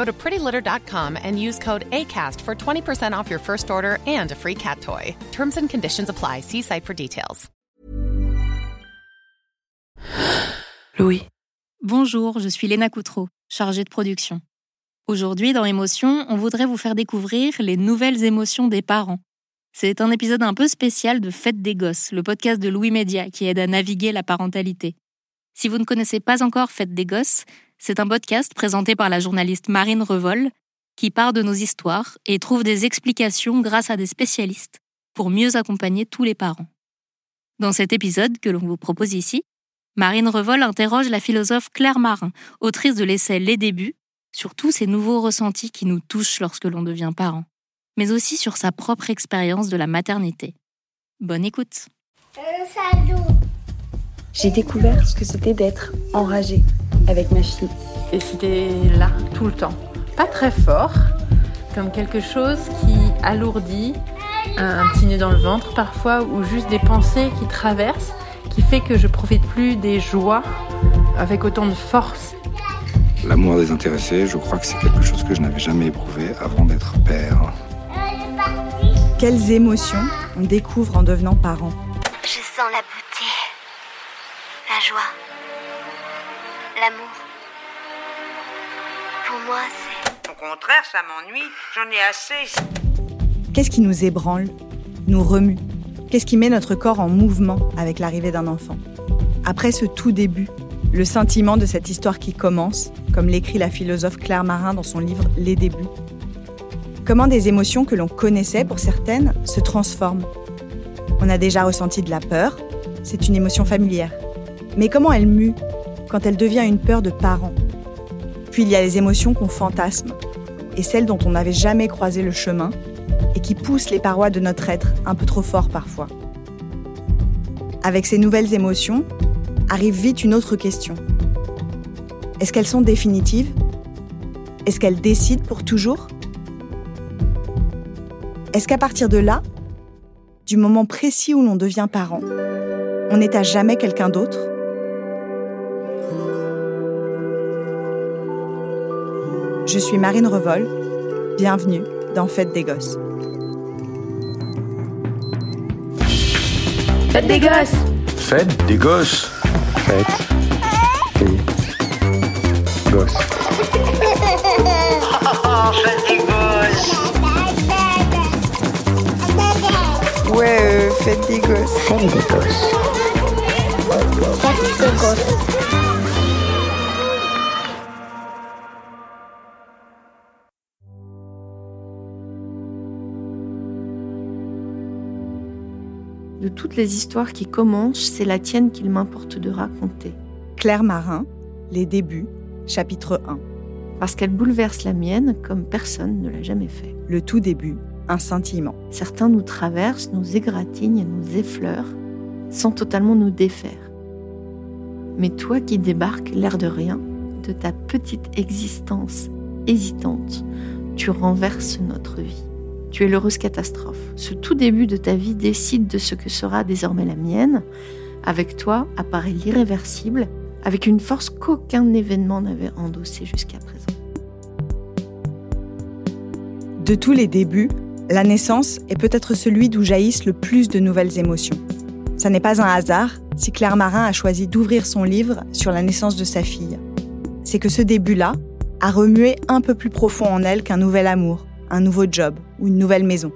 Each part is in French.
Go to prettylitter.com and use code ACAST for 20% off your first order and a free cat toy. Terms and conditions apply. See site for details. Louis. Bonjour, je suis Léna Coutreau, chargée de production. Aujourd'hui, dans Émotion, on voudrait vous faire découvrir les nouvelles émotions des parents. C'est un épisode un peu spécial de Fête des Gosses, le podcast de Louis Média qui aide à naviguer la parentalité. Si vous ne connaissez pas encore Fête des Gosses, c'est un podcast présenté par la journaliste Marine Revol qui part de nos histoires et trouve des explications grâce à des spécialistes pour mieux accompagner tous les parents. Dans cet épisode que l'on vous propose ici, Marine Revol interroge la philosophe Claire Marin, autrice de l'essai Les débuts, sur tous ces nouveaux ressentis qui nous touchent lorsque l'on devient parent, mais aussi sur sa propre expérience de la maternité. Bonne écoute. J'ai découvert ce que c'était d'être enragée avec ma fille. Et c'était là, tout le temps. Pas très fort, comme quelque chose qui alourdit un petit nœud dans le ventre parfois, ou juste des pensées qui traversent, qui fait que je profite plus des joies avec autant de force. L'amour désintéressé, je crois que c'est quelque chose que je n'avais jamais éprouvé avant d'être père. Quelles émotions on découvre en devenant parent? Je sens la beauté, la joie, l'amour. Pour moi, c'est... Au contraire, ça m'ennuie, j'en ai assez. Qu'est-ce qui nous ébranle, nous remue? Qu'est-ce qui met notre corps en mouvement avec l'arrivée d'un enfant? Après ce tout début, le sentiment de cette histoire qui commence, comme l'écrit la philosophe Claire Marin dans son livre Les débuts. Comment des émotions que l'on connaissait pour certaines se transforment? On a déjà ressenti de la peur, c'est une émotion familière. Mais comment elle mue quand elle devient une peur de parent? Puis il y a les émotions qu'on fantasme, et celles dont on n'avait jamais croisé le chemin, et qui poussent les parois de notre être un peu trop fort parfois. Avec ces nouvelles émotions, arrive vite une autre question. Est-ce qu'elles sont définitives? Est-ce qu'elles décident pour toujours? Est-ce qu'à partir de là, du moment précis où l'on devient parent, on n'est à jamais quelqu'un d'autre? Je suis Marine Revol. Bienvenue dans Fête des Gosses. Fête des gosses Fête des gosses Fête des gosses. Oh, fête des gosses Ouais, euh, Fête des Gosses. Fête des gosses. Fête des gosses. Toutes les histoires qui commencent, c'est la tienne qu'il m'importe de raconter. Claire Marin, Les débuts, chapitre 1. Parce qu'elle bouleverse la mienne comme personne ne l'a jamais fait. Le tout début, un scintillement. Certains nous traversent, nous égratignent, nous effleurent, sans totalement nous défaire. Mais toi qui débarques, l'air de rien, de ta petite existence hésitante, tu renverses notre vie. Tu es l'heureuse catastrophe. Ce tout début de ta vie décide de ce que sera désormais la mienne. Avec toi apparaît l'irréversible, avec une force qu'aucun événement n'avait endossée jusqu'à présent. De tous les débuts, la naissance est peut-être celui d'où jaillissent le plus de nouvelles émotions. Ça n'est pas un hasard si Claire Marin a choisi d'ouvrir son livre sur la naissance de sa fille. C'est que ce début-là a remué un peu plus profond en elle qu'un nouvel amour, un nouveau job ou une nouvelle maison.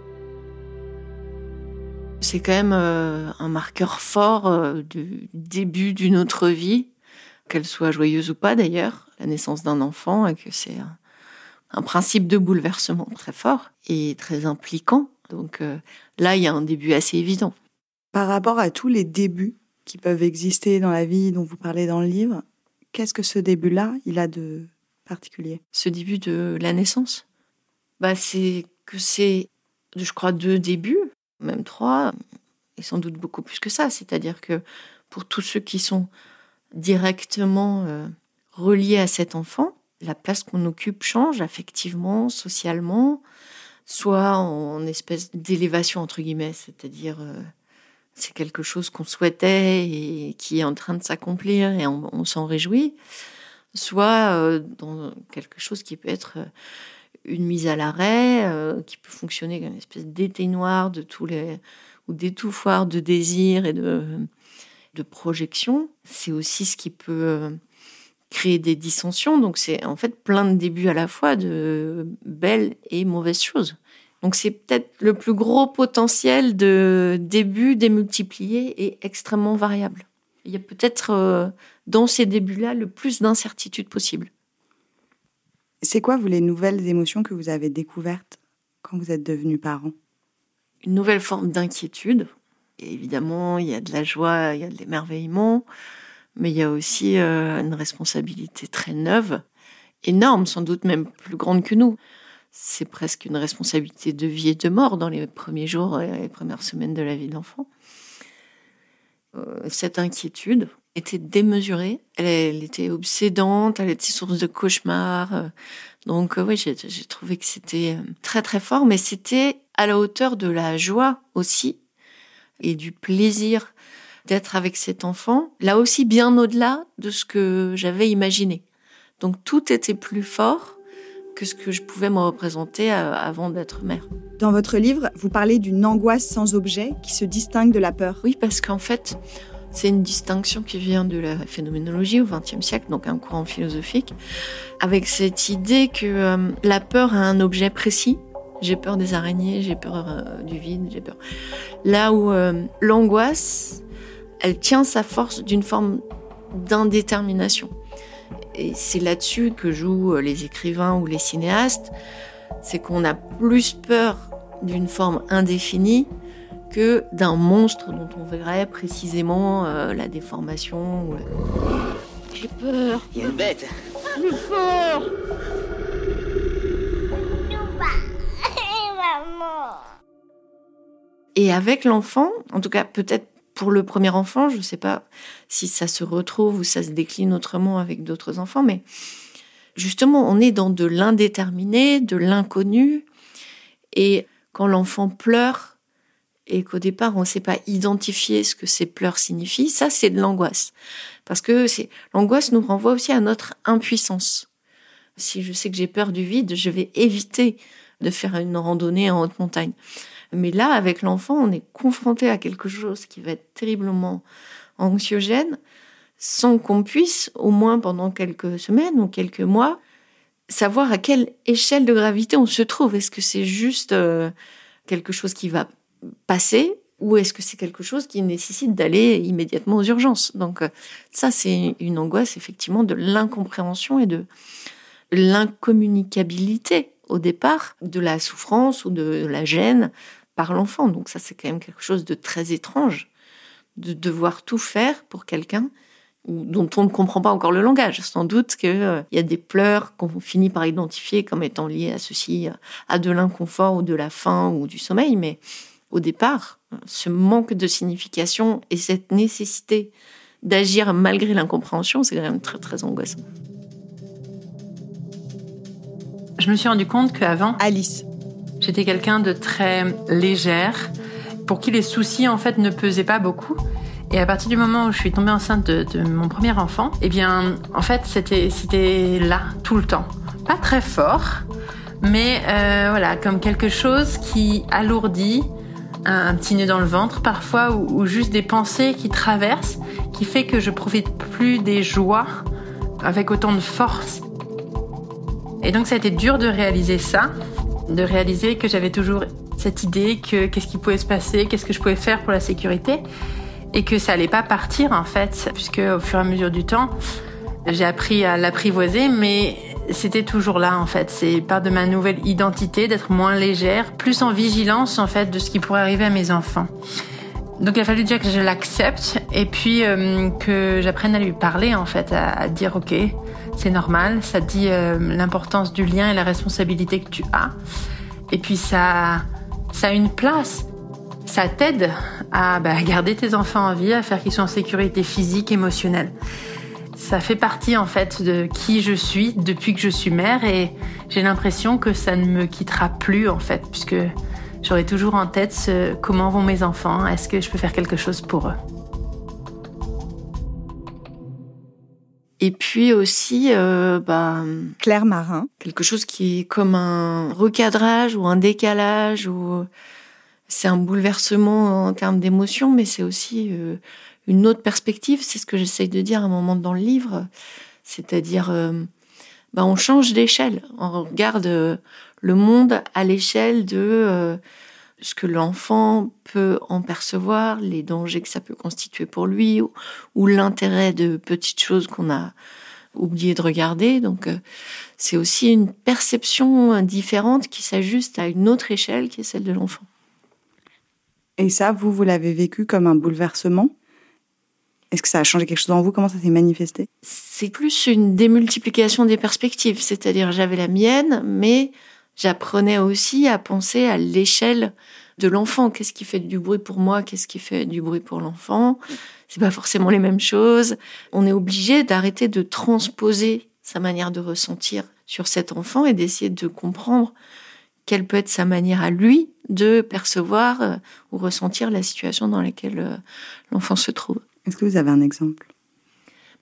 c'est quand même euh, un marqueur fort euh, du début d'une autre vie, qu'elle soit joyeuse ou pas d'ailleurs, la naissance d'un enfant, et que c'est un, un principe de bouleversement très fort et très impliquant. Donc euh, là, il y a un début assez évident. Par rapport à tous les débuts qui peuvent exister dans la vie dont vous parlez dans le livre, qu'est-ce que ce début-là, il a de particulier? Ce début de la naissance, bah, c'est que c'est, je crois, deux débuts, même trois, et sans doute beaucoup plus que ça. C'est-à-dire que pour tous ceux qui sont directement euh, reliés à cet enfant, la place qu'on occupe change affectivement, socialement, soit en espèce d'élévation entre guillemets, c'est-à-dire euh, c'est quelque chose qu'on souhaitait et qui est en train de s'accomplir et on, s'en réjouit, soit euh, dans quelque chose qui peut être une mise à l'arrêt, euh, qui peut fonctionner comme une espèce d'éteignoir de tous les ou d'étouffoir de désir et de de projection. C'est aussi ce qui peut euh, créer des dissensions. Donc c'est en fait plein de débuts à la fois de belles et mauvaises choses. Donc c'est peut-être le plus gros potentiel de début démultiplié et extrêmement variable. Il y a peut-être euh, dans ces débuts-là le plus d'incertitudes possible. C'est quoi, vous, les nouvelles émotions que vous avez découvertes quand vous êtes devenu parent Une nouvelle forme d'inquiétude. Évidemment, il y a de la joie, il y a de l'émerveillement, mais il y a aussi euh, une responsabilité très neuve, énorme, sans doute même plus grande que nous. C'est presque une responsabilité de vie et de mort dans les premiers jours et les premières semaines de la vie de l'enfant. Euh, cette inquiétude était démesurée, elle, elle, était obsédante, elle était source de cauchemars. euh, Donc euh, oui, j'ai trouvé que c'était euh, très très fort, mais c'était à la hauteur de la joie aussi et du plaisir d'être avec cet enfant, là aussi bien au-delà de ce que j'avais imaginé. Donc tout était plus fort que ce que je pouvais me représenter avant d'être mère. Dans votre livre, vous parlez d'une angoisse sans objet qui se distingue de la peur. Oui, parce qu'en fait, c'est une distinction qui vient de la phénoménologie au XXe siècle, donc un courant philosophique, avec cette idée que euh, la peur a un objet précis. J'ai peur des araignées, j'ai peur euh, du vide, j'ai peur. Là où euh, l'angoisse, elle tient sa force d'une forme d'indétermination. Et c'est là-dessus que jouent les écrivains ou les cinéastes, c'est qu'on a plus peur d'une forme indéfinie que d'un monstre dont on verrait précisément euh, la déformation. ou J'ai peur. Il est bête. Plus fort Maman Et avec l'enfant, en tout cas peut-être pour le premier enfant, je ne sais pas si ça se retrouve ou ça se décline autrement avec d'autres enfants, mais justement, on est dans de l'indéterminé, de l'inconnu. Et quand l'enfant pleure et qu'au départ, on ne sait pas identifier ce que ces pleurs signifient, ça, c'est de l'angoisse. Parce que l'angoisse nous renvoie aussi à notre impuissance. Si je sais que j'ai peur du vide, je vais éviter de faire une randonnée en haute montagne. Mais là, avec l'enfant, on est confronté à quelque chose qui va être terriblement anxiogène, sans qu'on puisse, au moins pendant quelques semaines ou quelques mois, savoir à quelle échelle de gravité on se trouve. Est-ce que c'est juste euh, quelque chose qui va passer ou est-ce que c'est quelque chose qui nécessite d'aller immédiatement aux urgences? Donc euh, ça, c'est une angoisse effectivement de l'incompréhension et de l'incommunicabilité au départ de la souffrance ou de la gêne par l'enfant. Donc ça, c'est quand même quelque chose de très étrange de devoir tout faire pour quelqu'un dont on ne comprend pas encore le langage. Sans doute qu'il y a des pleurs qu'on finit par identifier comme étant liés à ceci, à de l'inconfort ou de la faim ou du sommeil, mais au départ, ce manque de signification et cette nécessité d'agir malgré l'incompréhension, c'est quand même très très angoissant. Je me suis rendu compte qu'avant, Alice, j'étais quelqu'un de très légère, pour qui les soucis en fait ne pesaient pas beaucoup. Et à partir du moment où je suis tombée enceinte de, de mon premier enfant, eh bien, en fait, c'était c'était là tout le temps, pas très fort, mais euh, voilà, comme quelque chose qui alourdit, un, petit nœud dans le ventre parfois, ou, ou juste des pensées qui traversent, qui fait que je profite plus des joies avec autant de force. Et donc ça a été dur de réaliser ça, de réaliser que j'avais toujours cette idée que qu'est-ce qui pouvait se passer, qu'est-ce que je pouvais faire pour la sécurité, et que ça allait pas partir en fait, puisque au fur et à mesure du temps, j'ai appris à l'apprivoiser, mais c'était toujours là en fait. C'est part de ma nouvelle identité d'être moins légère, plus en vigilance en fait de ce qui pourrait arriver à mes enfants. Donc il a fallu déjà que je l'accepte et puis euh, que j'apprenne à lui parler en fait, à, dire ok, c'est normal, ça dit euh, l'importance du lien et la responsabilité que tu as. Et puis ça, ça a une place. Ça t'aide à bah, garder tes enfants en vie, à faire qu'ils soient en sécurité physique, émotionnelle. Ça fait partie en fait de qui je suis depuis que je suis mère et j'ai l'impression que ça ne me quittera plus en fait puisque j'aurai toujours en tête ce, comment vont mes enfants, est-ce que je peux faire quelque chose pour eux? Et puis aussi, euh, bah, Claire Marin. Quelque chose qui est comme un recadrage ou un décalage ou c'est un bouleversement en termes d'émotion, mais c'est aussi euh, une autre perspective. C'est ce que j'essaye de dire à un moment dans le livre. C'est-à-dire, euh, bah, on change d'échelle. On regarde euh, le monde à l'échelle de euh, ce que l'enfant peut en percevoir, les dangers que ça peut constituer pour lui, ou, l'intérêt de petites choses qu'on a oublié de regarder. Donc, c'est aussi une perception différente qui s'ajuste à une autre échelle qui est celle de l'enfant. Et ça, vous, vous l'avez vécu comme un bouleversement? Est-ce que ça a changé quelque chose en vous? Comment ça s'est manifesté? C'est plus une démultiplication des perspectives. C'est-à-dire, j'avais la mienne, mais j'apprenais aussi à penser à l'échelle de l'enfant. Qu'est-ce qui fait du bruit pour moi? Qu'est-ce qui fait du bruit pour l'enfant? C'est pas forcément les mêmes choses. On est obligé d'arrêter de transposer sa manière de ressentir sur cet enfant et d'essayer de comprendre quelle peut être sa manière à lui de percevoir euh, ou ressentir la situation dans laquelle euh, l'enfant se trouve. Est-ce que vous avez un exemple?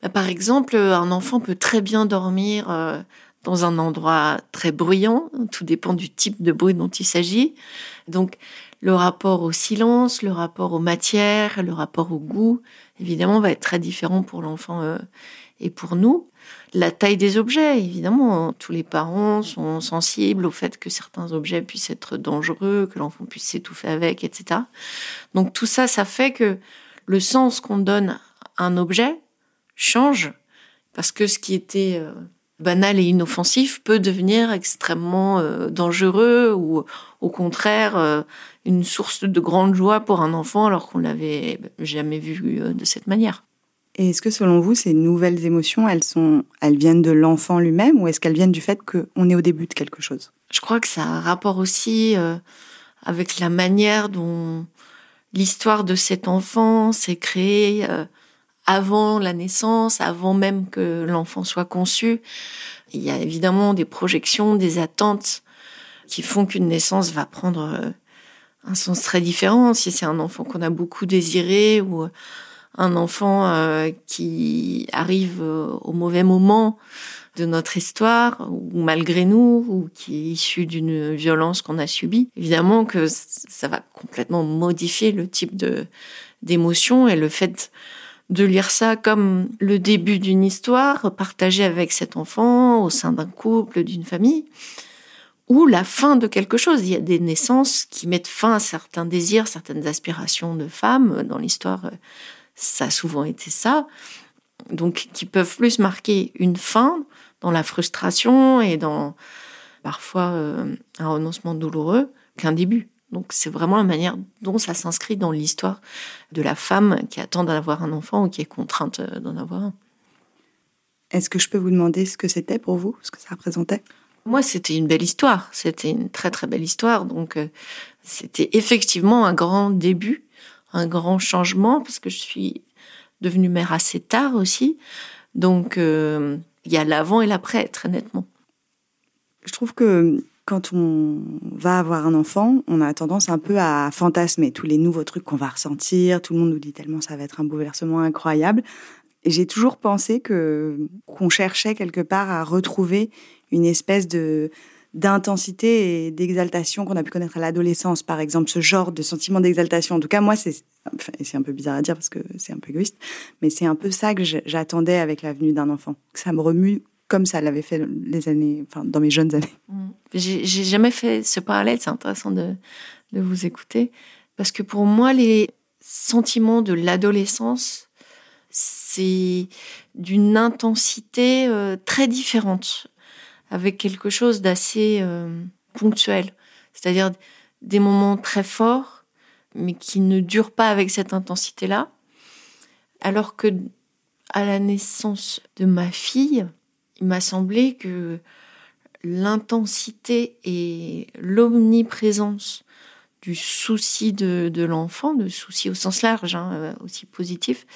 Bah, Par exemple, un enfant peut très bien dormir euh, dans un endroit très bruyant. Tout dépend du type de bruit dont il s'agit. Donc, le rapport au silence, le rapport aux matières, le rapport au goût, évidemment, va être très différent pour l'enfant euh, et pour nous. La taille des objets, évidemment, tous les parents sont sensibles au fait que certains objets puissent être dangereux, que l'enfant puisse s'étouffer avec, etc. Donc tout ça, ça fait que le sens qu'on donne à un objet change parce que ce qui était euh, banal et inoffensif peut devenir extrêmement euh, dangereux ou au contraire euh, une source de grande joie pour un enfant alors qu'on l'avait jamais vu de cette manière. Et est-ce que selon vous, ces nouvelles émotions, elles sont, elles viennent de l'enfant lui-même ou est-ce qu'elles viennent du fait qu'on est au début de quelque chose? Je crois que ça a un rapport aussi avec la manière dont l'histoire de cet enfant s'est créée euh, avant la naissance, avant même que l'enfant soit conçu. Il y a évidemment des projections, des attentes qui font qu'une naissance va prendre euh, un sens très différent. Si c'est un enfant qu'on a beaucoup désiré ou un enfant euh, qui arrive au mauvais moment, de notre histoire, ou malgré nous, ou qui est issu d'une violence qu'on a subie, évidemment que ça va complètement modifier le type de d'émotion et le fait de lire ça comme le début d'une histoire partagée avec cet enfant au sein d'un couple, d'une famille, ou la fin de quelque chose. Il y a des naissances qui mettent fin à certains désirs, certaines aspirations de femmes. Dans l'histoire, ça a souvent été ça. Donc, qui peuvent plus marquer une fin dans la frustration et dans parfois euh, un renoncement douloureux qu'un début. Donc c'est vraiment la manière dont ça s'inscrit dans l'histoire de la femme qui attend d'avoir un enfant ou qui est contrainte euh, d'en avoir un. Est-ce que je peux vous demander ce que c'était pour vous, ce que ça représentait? Moi, c'était une belle histoire. C'était une très très belle histoire. Donc euh, c'était effectivement un grand début, un grand changement parce que je suis devenue mère assez tard aussi. Donc il y a l'avant et l'après, très nettement. Je trouve que quand on va avoir un enfant, on a tendance un peu à fantasmer tous les nouveaux trucs qu'on va ressentir. Tout le monde nous dit tellement ça va être un bouleversement incroyable. Et j'ai toujours pensé que qu'on cherchait quelque part à retrouver une espèce de d'intensité et d'exaltation qu'on a pu connaître à l'adolescence, par exemple, ce genre de sentiment d'exaltation. En tout cas, moi, c'est c'est un peu bizarre à dire parce que c'est un peu égoïste, mais c'est un peu ça que j'attendais avec la venue d'un enfant, ça me remue comme ça l'avait fait les années, enfin, dans mes jeunes années. Mmh. J'ai jamais fait ce parallèle, c'est intéressant de, de vous écouter. Parce que pour moi, les sentiments de l'adolescence, c'est d'une intensité euh, très différente, avec quelque chose d'assez euh, ponctuel. C'est-à-dire des moments très forts, mais qui ne durent pas avec cette intensité-là. Alors que à la naissance de ma fille, il m'a semblé que l'intensité et l'omniprésence du souci de, l'enfant, de souci au sens large, hein, euh, aussi positif,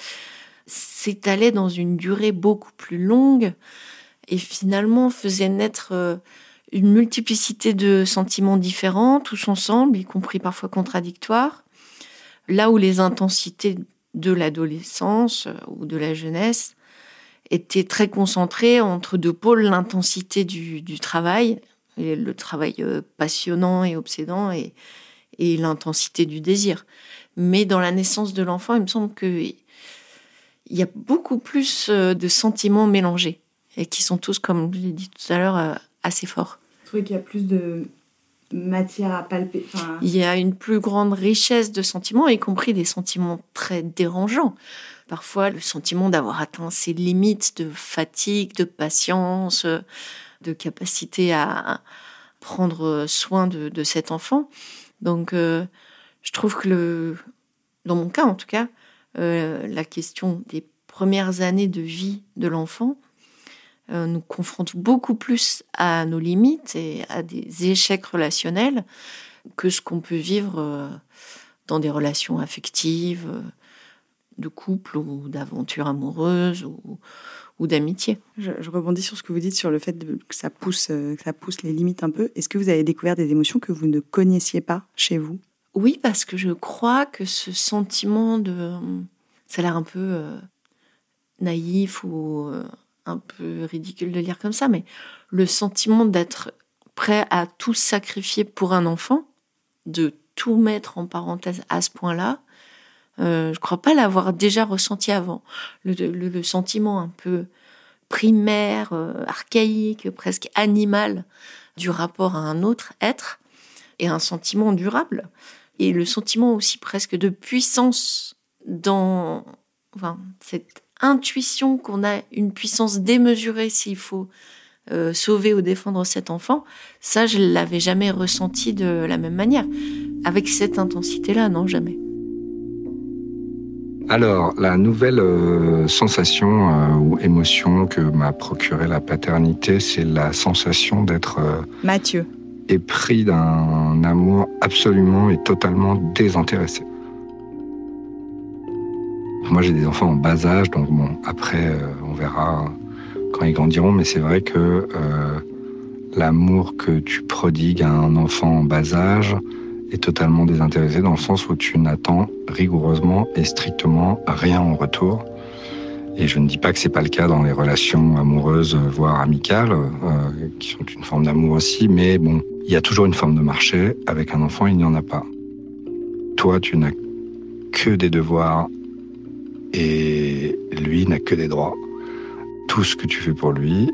s'étalait dans une durée beaucoup plus longue et finalement faisait naître euh, une multiplicité de sentiments différents, tous ensemble, y compris parfois contradictoires, là où les intensités de l'adolescence euh, ou de la jeunesse étaient très concentrées entre deux pôles, l'intensité du, travail, et le travail passionnant et obsédant, et, l'intensité du désir. Mais dans la naissance de l'enfant, il me semble qu'il y a beaucoup plus euh, de sentiments mélangés et qui sont tous, comme je l'ai dit tout à l'heure, euh, assez forts. Je trouve qu'il y a plus de matière à palper. Il y a une plus grande richesse de sentiments, y compris des sentiments très dérangeants. Parfois, le sentiment d'avoir atteint ses limites de fatigue, de patience, de capacité à prendre soin de, cet enfant. Donc, euh, je trouve que le, dans mon cas en tout cas, euh, la question des premières années de vie de l'enfant nous confronte beaucoup plus à nos limites et à des échecs relationnels que ce qu'on peut vivre dans des relations affectives, de couple ou d'aventure amoureuse ou, ou d'amitié. Je, rebondis sur ce que vous dites sur le fait que ça pousse, euh, que ça pousse les limites un peu. Est-ce que vous avez découvert des émotions que vous ne connaissiez pas chez vous? Oui, parce que je crois que ce sentiment de, ça a l'air un peu euh, naïf ou euh, un peu ridicule de lire comme ça, mais le sentiment d'être prêt à tout sacrifier pour un enfant, de tout mettre en parenthèse à ce point-là, euh, je crois pas l'avoir déjà ressenti avant. Le, sentiment un peu primaire, euh, archaïque, presque animal du rapport à un autre être, et un sentiment durable, et le sentiment aussi presque de puissance dans enfin, cette intuition qu'on a une puissance démesurée s'il faut euh, sauver ou défendre cet enfant, ça je l'avais jamais ressenti de la même manière. Avec cette intensité-là, non, jamais. Alors, la nouvelle euh, sensation euh, ou émotion que m'a procuré la paternité, c'est la sensation d'être euh, Mathieu épris d'un amour absolument et totalement désintéressé. Moi, j'ai des enfants en bas âge, donc bon, après, on verra quand ils grandiront, mais c'est vrai que l'amour que tu prodigues à un enfant en bas âge, est totalement désintéressé dans le sens où tu n'attends rigoureusement et strictement rien en retour. Et je ne dis pas que c'est pas le cas dans les relations amoureuses, voire amicales, euh, qui sont une forme d'amour aussi, mais bon, il y a toujours une forme de marché. Avec un enfant, il n'y en a pas. Toi, tu n'as que des devoirs et lui n'a que des droits. Tout ce que tu fais pour lui,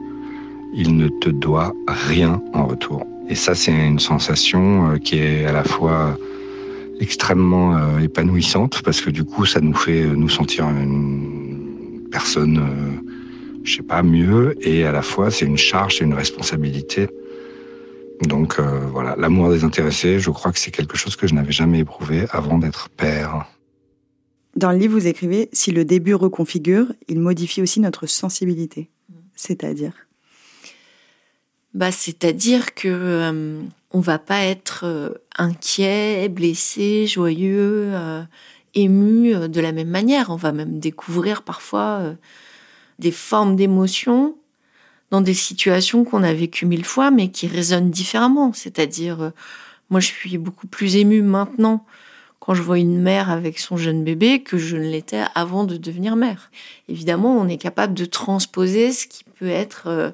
il ne te doit rien en retour. Et ça, c'est une sensation euh, qui est à la fois extrêmement euh, épanouissante parce que du coup, ça nous fait nous sentir une personne, euh, je sais pas, mieux. Et à la fois, c'est une charge, c'est une responsabilité. Donc voilà, l'amour désintéressé, je crois que c'est quelque chose que je n'avais jamais éprouvé avant d'être père. Dans le livre, vous écrivez Si le début reconfigure, il modifie aussi notre sensibilité. C'est-à-dire bah, c'est-à-dire que euh, on va pas être euh, inquiet, blessé, joyeux, euh, ému de la même manière. On va même découvrir parfois des formes d'émotions dans des situations qu'on a vécues mille fois, mais qui résonnent différemment. C'est-à-dire, moi, je suis beaucoup plus émue maintenant quand je vois une mère avec son jeune bébé que je ne l'étais avant de devenir mère. Évidemment, on est capable de transposer ce qui peut être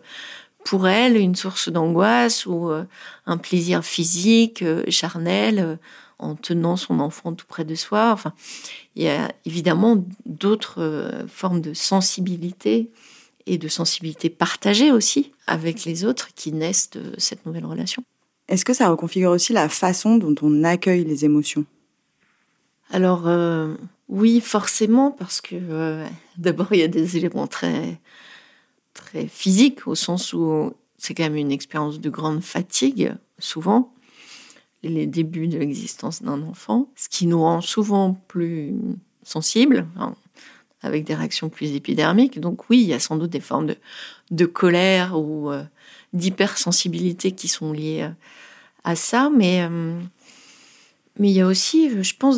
pour elle une source d'angoisse ou euh, un plaisir physique, euh, charnel, euh, en tenant son enfant tout près de soi. Enfin, il y a évidemment d'autres formes de sensibilité et de sensibilité partagée aussi avec les autres qui naissent de cette nouvelle relation. Est-ce que ça reconfigure aussi la façon dont on accueille les émotions? Alors, euh, oui, forcément, parce que euh, d'abord, il y a des éléments très, physiques, au sens où c'est quand même une expérience de grande fatigue, souvent, les débuts de l'existence d'un enfant, ce qui nous rend souvent plus sensibles, hein, avec des réactions plus épidermiques. Donc oui, il y a sans doute des formes de, colère ou euh, d'hypersensibilité qui sont liées à ça, mais, mais il y a aussi, je pense,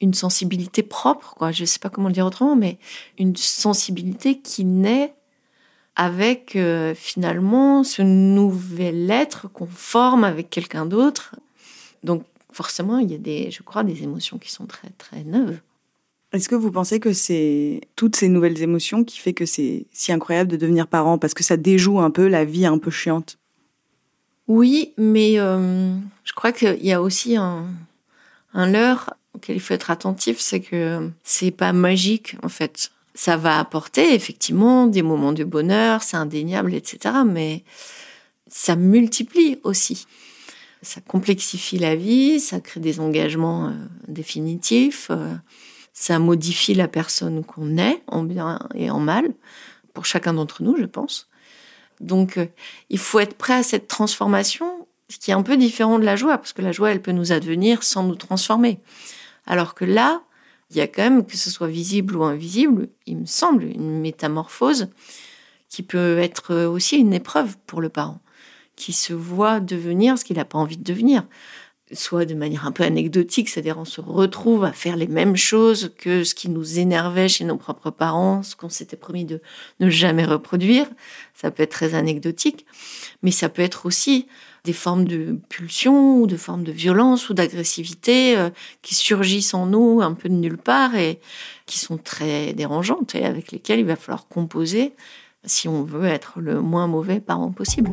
une sensibilité propre, quoi. je ne sais pas comment le dire autrement, mais une sensibilité qui naît avec finalement ce nouvel être qu'on forme avec quelqu'un d'autre. Donc forcément, il y a des, je crois, des émotions qui sont très très neuves. Est-ce que vous pensez que c'est toutes ces nouvelles émotions qui fait que c'est si incroyable de devenir parent? Parce que ça déjoue un peu la vie un peu chiante Oui, mais euh, je crois qu'il y a aussi un, un leurre auquel il faut être attentif, c'est que c'est pas magique en fait. Ça va apporter effectivement des moments de bonheur, c'est indéniable, etc. Mais ça multiplie aussi. Ça complexifie la vie, ça crée des engagements euh, définitifs. Euh, ça modifie la personne qu'on est, en bien et en mal, pour chacun d'entre nous, je pense. Donc, euh, il faut être prêt à cette transformation, ce qui est un peu différent de la joie, parce que la joie, elle peut nous advenir sans nous transformer. Alors que là, il y a quand même, que ce soit visible ou invisible, il me semble, une métamorphose qui peut être aussi une épreuve pour le parent, qui se voit devenir ce qu'il n'a pas envie de devenir soit de manière un peu anecdotique, c'est-à-dire on se retrouve à faire les mêmes choses que ce qui nous énervait chez nos propres parents, ce qu'on s'était promis de ne jamais reproduire. Ça peut être très anecdotique, mais ça peut être aussi des formes de pulsion ou de formes de violence ou d'agressivité euh, qui surgissent en nous un peu de nulle part et qui sont très dérangeantes et avec lesquelles il va falloir composer si on veut être le moins mauvais parent possible.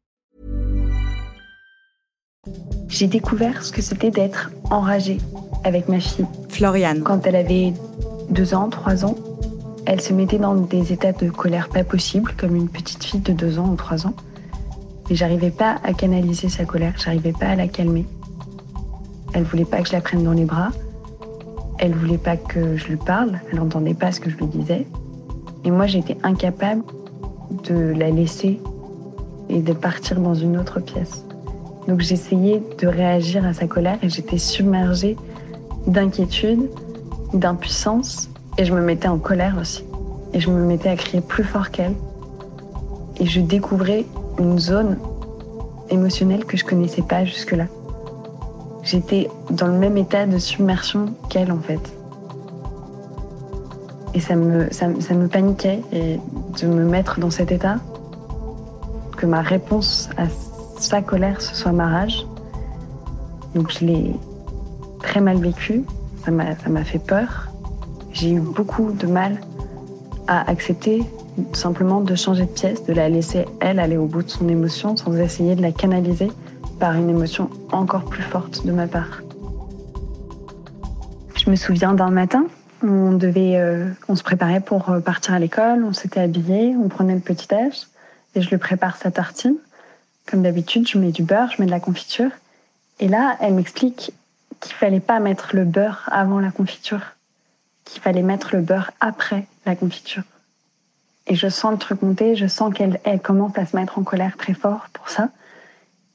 J'ai découvert ce que c'était d'être enragée avec ma fille. Floriane. Quand elle avait deux ans, trois ans, elle se mettait dans des états de colère pas possibles, comme une petite fille de deux ans ou trois ans. Mais j'arrivais pas à canaliser sa colère, j'arrivais pas à la calmer. Elle voulait pas que je la prenne dans les bras. Elle voulait pas que je lui parle, elle n'entendait pas ce que je lui disais. Et moi, j'étais incapable de la laisser et de partir dans une autre pièce. Donc j'essayais de réagir à sa colère et j'étais submergée d'inquiétude, d'impuissance et je me mettais en colère aussi. Et je me mettais à crier plus fort qu'elle. Et je découvrais une zone émotionnelle que je connaissais pas jusque-là. J'étais dans le même état de submersion qu'elle en fait. Et ça me, ça, ça me paniquait et de me mettre dans cet état, que ma réponse à sa colère, ce soit ma rage. Donc je l'ai très mal vécu, ça m'a fait peur. J'ai eu beaucoup de mal à accepter simplement de changer de pièce, de la laisser elle aller au bout de son émotion sans essayer de la canaliser par une émotion encore plus forte de ma part. Je me souviens d'un matin, on devait, euh, on se préparait pour euh, partir à l'école, on s'était habillé, on prenait le petit âge et je lui prépare sa tartine. Comme d'habitude, je mets du beurre, je mets de la confiture. Et là, elle m'explique qu'il fallait pas mettre le beurre avant la confiture, qu'il fallait mettre le beurre après la confiture. Et je sens le truc monter, je sens qu'elle elle commence à se mettre en colère très fort pour ça.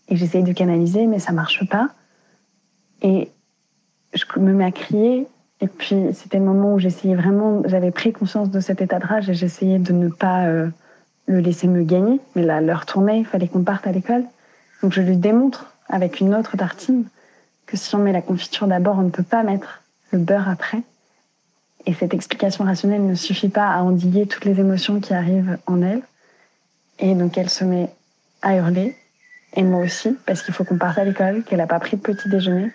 Et j'essaye de canaliser, mais ça marche pas. Et je me mets à crier. Et puis, c'était le moment où j'essayais vraiment, j'avais pris conscience de cet état de rage et j'essayais de ne pas euh, le laisser me gagner, mais là, l'heure tournait, il fallait qu'on parte à l'école. Donc je lui démontre avec une autre tartine que si on met la confiture d'abord, on ne peut pas mettre le beurre après. Et cette explication rationnelle ne suffit pas à endiguer toutes les émotions qui arrivent en elle. Et donc elle se met à hurler, et moi aussi, parce qu'il faut qu'on parte à l'école, qu'elle n'a pas pris de petit déjeuner,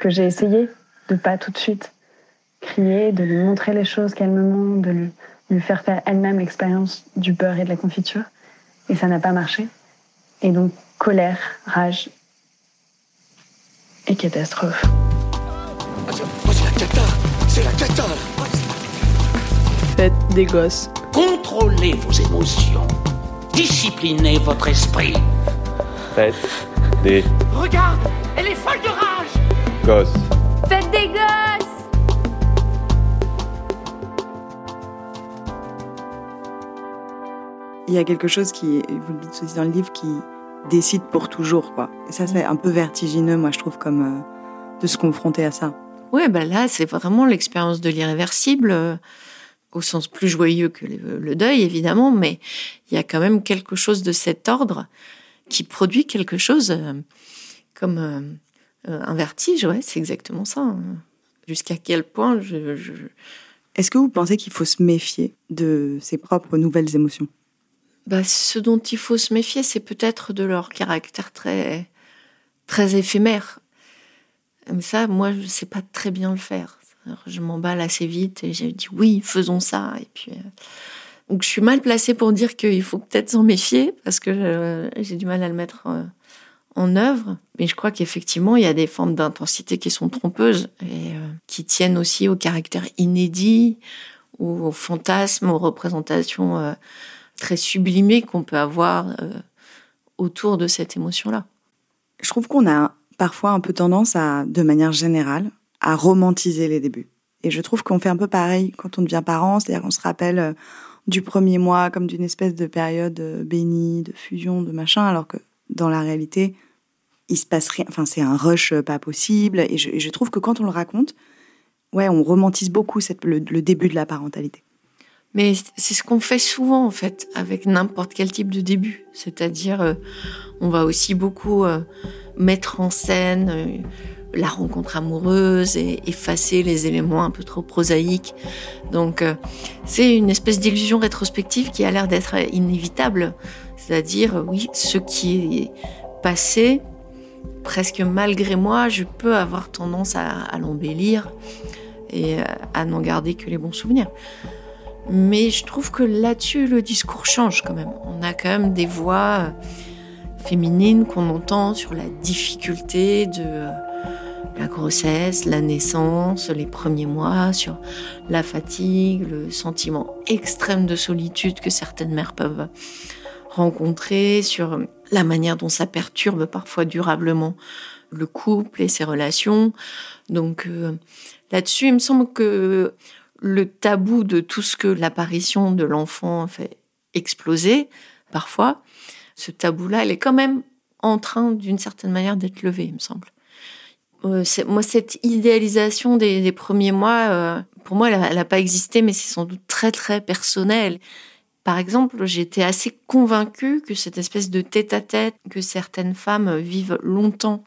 que j'ai essayé de pas tout de suite crier, de lui montrer les choses calmement, de lui, lui faire faire elle-même l'expérience du beurre et de la confiture. Et ça n'a pas marché. Et donc colère, rage et catastrophe. c'est la cata C'est la cata Faites des gosses. Contrôlez vos émotions. Disciplinez votre esprit. Faites des Regarde, elle est folle de rage gosses. Faites des gosses Il y a quelque chose qui, vous le dites aussi dans le livre, qui décide pour toujours, quoi. Et ça, c'est un peu vertigineux, moi, je trouve, comme euh, de se confronter à ça. Ouais, bah là, c'est vraiment l'expérience de l'irréversible, euh, au sens plus joyeux que le, le deuil, évidemment, mais il y a quand même quelque chose de cet ordre qui produit quelque chose euh, comme un vertige, ouais, c'est exactement ça. hein. Jusqu'à quel point je, je- Est-ce que vous pensez qu'il faut se méfier de ses propres nouvelles émotions? Bah, ce dont il faut se méfier, c'est peut-être de leur caractère très, très éphémère. Mais ça, moi, je sais pas très bien le faire. Je m'emballe assez vite et j'ai dit oui, faisons ça. Et puis, euh, donc, je suis mal placée pour dire qu'il faut peut-être s'en méfier parce que euh, j'ai du mal à le mettre euh, en œuvre. Mais je crois qu'effectivement, il y a des formes d'intensité qui sont trompeuses et qui tiennent aussi au caractère inédit ou aux fantasmes, aux représentations très sublimées qu'on peut avoir euh, autour de cette émotion-là. Je trouve qu'on a parfois un peu tendance à, de manière générale, à romantiser les débuts. Et je trouve qu'on fait un peu pareil quand on devient parent, c'est-à-dire qu'on se rappelle euh, du premier mois comme d'une espèce de période euh, bénie, de fusion, de machin, alors que dans la réalité, il se passe rien. Enfin, c'est un rush pas possible. Et je, trouve que quand on le raconte, ouais, on romantise beaucoup cette, le début de la parentalité. Mais c'est ce qu'on fait souvent en fait avec n'importe quel type de début. C'est-à-dire, euh, on va aussi beaucoup euh, mettre en scène euh, la rencontre amoureuse et effacer les éléments un peu trop prosaïques. Donc, c'est une espèce d'illusion rétrospective qui a l'air d'être inévitable. C'est-à-dire, oui, ce qui est passé, presque malgré moi, je peux avoir tendance à, l'embellir et à n'en garder que les bons souvenirs. Mais je trouve que là-dessus, le discours change quand même. On a quand même des voix euh, féminines qu'on entend sur la difficulté de euh, la grossesse, la naissance, les premiers mois, sur la fatigue, le sentiment extrême de solitude que certaines mères peuvent rencontrer, sur la manière dont ça perturbe parfois durablement le couple et ses relations. Donc euh, là-dessus, il me semble que le tabou de tout ce que l'apparition de l'enfant fait exploser, parfois, ce tabou-là, il est quand même en train, d'une certaine manière, d'être levé, il me semble. Euh, moi, cette idéalisation des, premiers mois, euh, pour moi, elle n'a pas existé, mais c'est sans doute très, très personnel. Par exemple, j'étais assez convaincue que cette espèce de tête-à-tête que certaines femmes vivent longtemps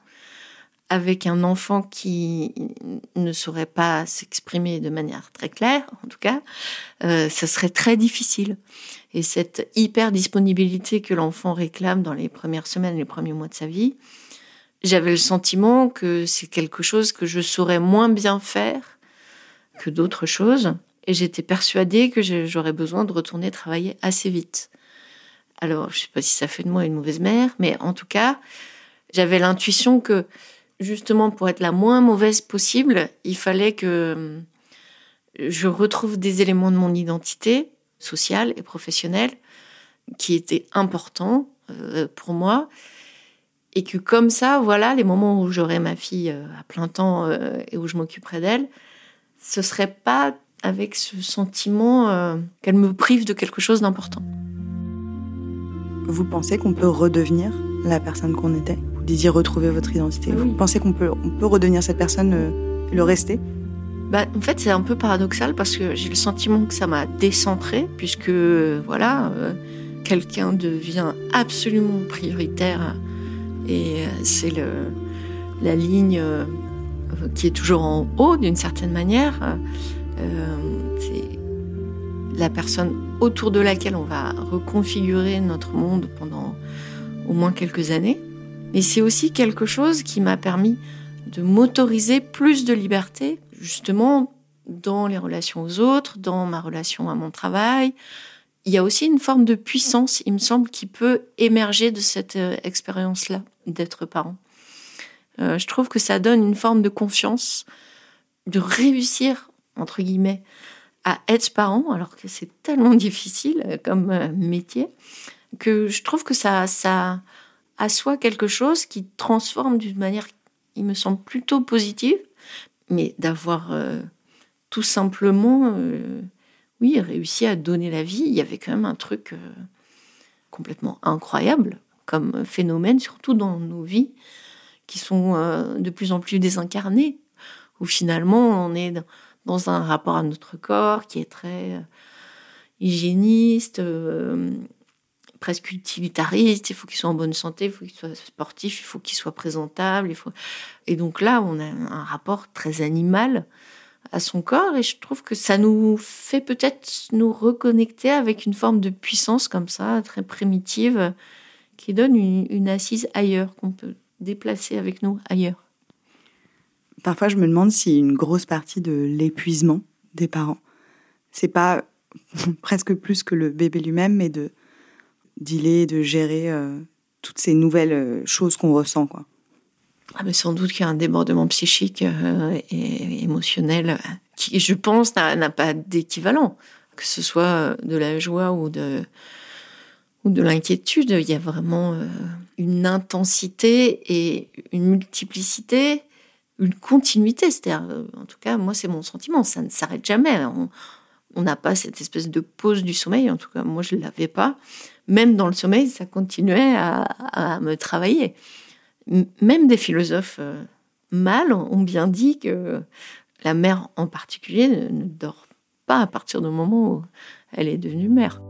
avec un enfant qui ne saurait pas s'exprimer de manière très claire, en tout cas, euh, ça serait très difficile. Et cette hyper disponibilité que l'enfant réclame dans les premières semaines, les premiers mois de sa vie, j'avais le sentiment que c'est quelque chose que je saurais moins bien faire que d'autres choses. Et j'étais persuadée que j'aurais besoin de retourner travailler assez vite. Alors, je sais pas si ça fait de moi une mauvaise mère, mais en tout cas, j'avais l'intuition que justement pour être la moins mauvaise possible, il fallait que hum, je retrouve des éléments de mon identité sociale et professionnelle qui étaient importants euh, pour moi et que comme ça, voilà, les moments où j'aurai ma fille euh, à plein temps euh, et où je m'occuperai d'elle, ce serait pas avec ce sentiment euh, qu'elle me prive de quelque chose d'important. Vous pensez qu'on peut redevenir la personne qu'on était? Disiez retrouver votre identité. Vous pensez qu'on peut, on peut redevenir cette personne euh, le rester? Bah, en fait, c'est un peu paradoxal parce que j'ai le sentiment que ça m'a décentré, puisque euh, voilà, euh, quelqu'un devient absolument prioritaire et c'est le, la ligne euh, qui est toujours en haut d'une certaine manière. Euh, c'est la personne autour de laquelle on va reconfigurer notre monde pendant au moins quelques années. Mais c'est aussi quelque chose qui m'a permis de m'autoriser plus de liberté, justement dans les relations aux autres, dans ma relation à mon travail. Il y a aussi une forme de puissance, il me semble, qui peut émerger de cette euh, expérience-là d'être parent. Euh, je trouve que ça donne une forme de confiance, de réussir, entre guillemets, à être parent, alors que c'est tellement difficile euh, comme métier, que je trouve que ça, ça assoit quelque chose qui transforme d'une manière, il me semble, plutôt positive, mais d'avoir tout simplement, euh, oui, réussi à donner la vie. Il y avait quand même un truc euh, complètement incroyable comme phénomène, surtout dans nos vies qui sont euh, de plus en plus désincarnées, où finalement on est dans un rapport à notre corps qui est très hygiéniste, presque utilitariste. Il faut qu'il soit en bonne santé, il faut qu'il soit sportif, il faut qu'il soit présentable. Et donc là, on a un rapport très animal à son corps et je trouve que ça nous fait peut-être nous reconnecter avec une forme de puissance comme ça, très primitive, qui donne une, assise ailleurs, qu'on peut déplacer avec nous ailleurs. Parfois, je me demande si une grosse partie de l'épuisement des parents, c'est pas presque plus que le bébé lui-même, mais de dealer, de gérer euh, toutes ces nouvelles euh, choses qu'on ressent, quoi. Ah, mais sans doute qu'il y a un débordement psychique euh, et émotionnel qui, je pense, n'a pas d'équivalent. Que ce soit de la joie ou de, ou de l'inquiétude, il y a vraiment une intensité et une multiplicité, une continuité. C'est-à-dire, en tout cas, moi, c'est mon sentiment, ça ne s'arrête jamais. N'a pas cette espèce de pause du sommeil, en tout cas, moi, je ne l'avais pas. Même dans le sommeil, ça continuait à, à me travailler même des philosophes euh, mâles ont bien dit que la mère en particulier ne dort pas à partir du moment où elle est devenue mère.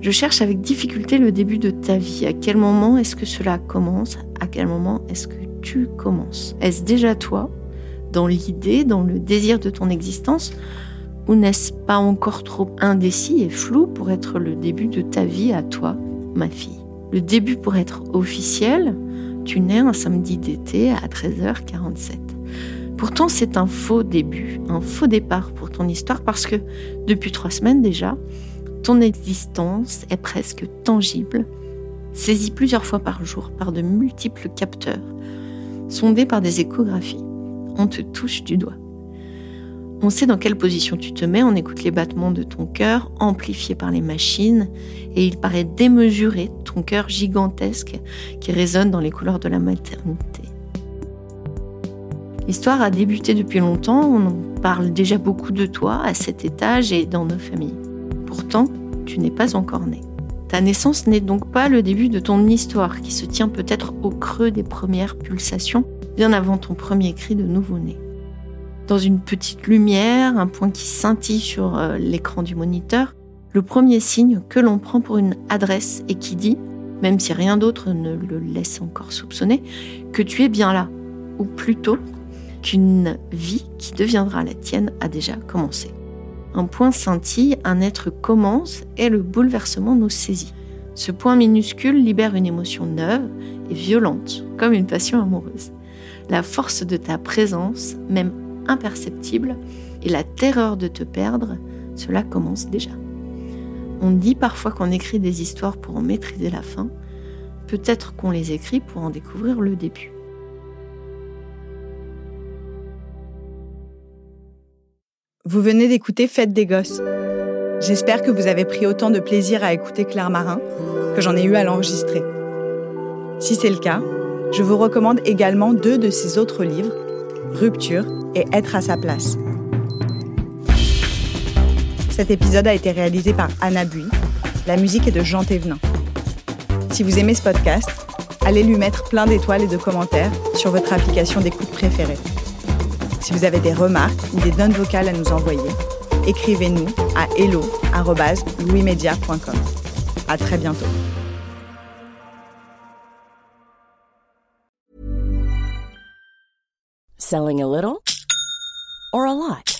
Je cherche avec difficulté le début de ta vie. À quel moment est-ce que cela commence? À quel moment est-ce que tu commences. Est-ce déjà toi, dans l'idée, dans le désir de ton existence ou n'est-ce pas encore trop indécis et flou pour être le début de ta vie à toi, ma fille? Le début pour être officiel, tu nais un samedi d'été à 13h47. Pourtant, c'est un faux début, un faux départ pour ton histoire parce que depuis trois semaines déjà, ton existence est presque tangible, saisie plusieurs fois par jour par de multiples capteurs, sondée par des échographies. On te touche du doigt. On sait dans quelle position tu te mets, on écoute les battements de ton cœur amplifiés par les machines et il paraît démesuré ton cœur gigantesque qui résonne dans les couleurs de la maternité. L'histoire a débuté depuis longtemps, on parle déjà beaucoup de toi à cet étage et dans nos familles. Pourtant, tu n'es pas encore né. Ta naissance n'est donc pas le début de ton histoire qui se tient peut-être au creux des premières pulsations, bien avant ton premier cri de nouveau-né dans une petite lumière, un point qui scintille sur euh, l'écran du moniteur, le premier signe que l'on prend pour une adresse et qui dit, même si rien d'autre ne le laisse encore soupçonner, que tu es bien là, ou plutôt qu'une vie qui deviendra la tienne a déjà commencé. Un point scintille, un être commence et le bouleversement nous saisit. Ce point minuscule libère une émotion neuve et violente, comme une passion amoureuse. La force de ta présence, même imperceptible et la terreur de te perdre, cela commence déjà. On dit parfois qu'on écrit des histoires pour en maîtriser la fin, peut-être qu'on les écrit pour en découvrir le début. Vous venez d'écouter Fête des Gosses. J'espère que vous avez pris autant de plaisir à écouter Claire Marin que j'en ai eu à l'enregistrer. Si c'est le cas, je vous recommande également deux de ses autres livres, Rupture et être à sa place. Cet épisode a été réalisé par Anna Bui. La musique est de Jean Thévenin. Si vous aimez ce podcast, allez lui mettre plein d'étoiles et de commentaires sur votre application d'écoute préférée. Si vous avez des remarques ou des notes vocales à nous envoyer, écrivez-nous à hello@louismedia.com. À très bientôt. Selling a little or a lot?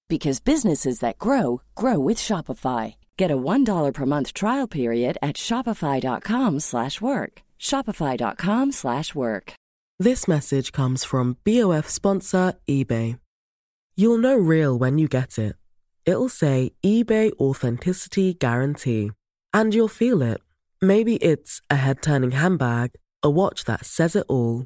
because businesses that grow grow with Shopify. Get a $1 per month trial period at Shopify.com slash work. Shopify.com slash work. This message comes from BOF sponsor eBay. You'll know real when you get it. It'll say eBay authenticity guarantee and you'll feel it. Maybe it's a head-turning handbag, a watch that says it all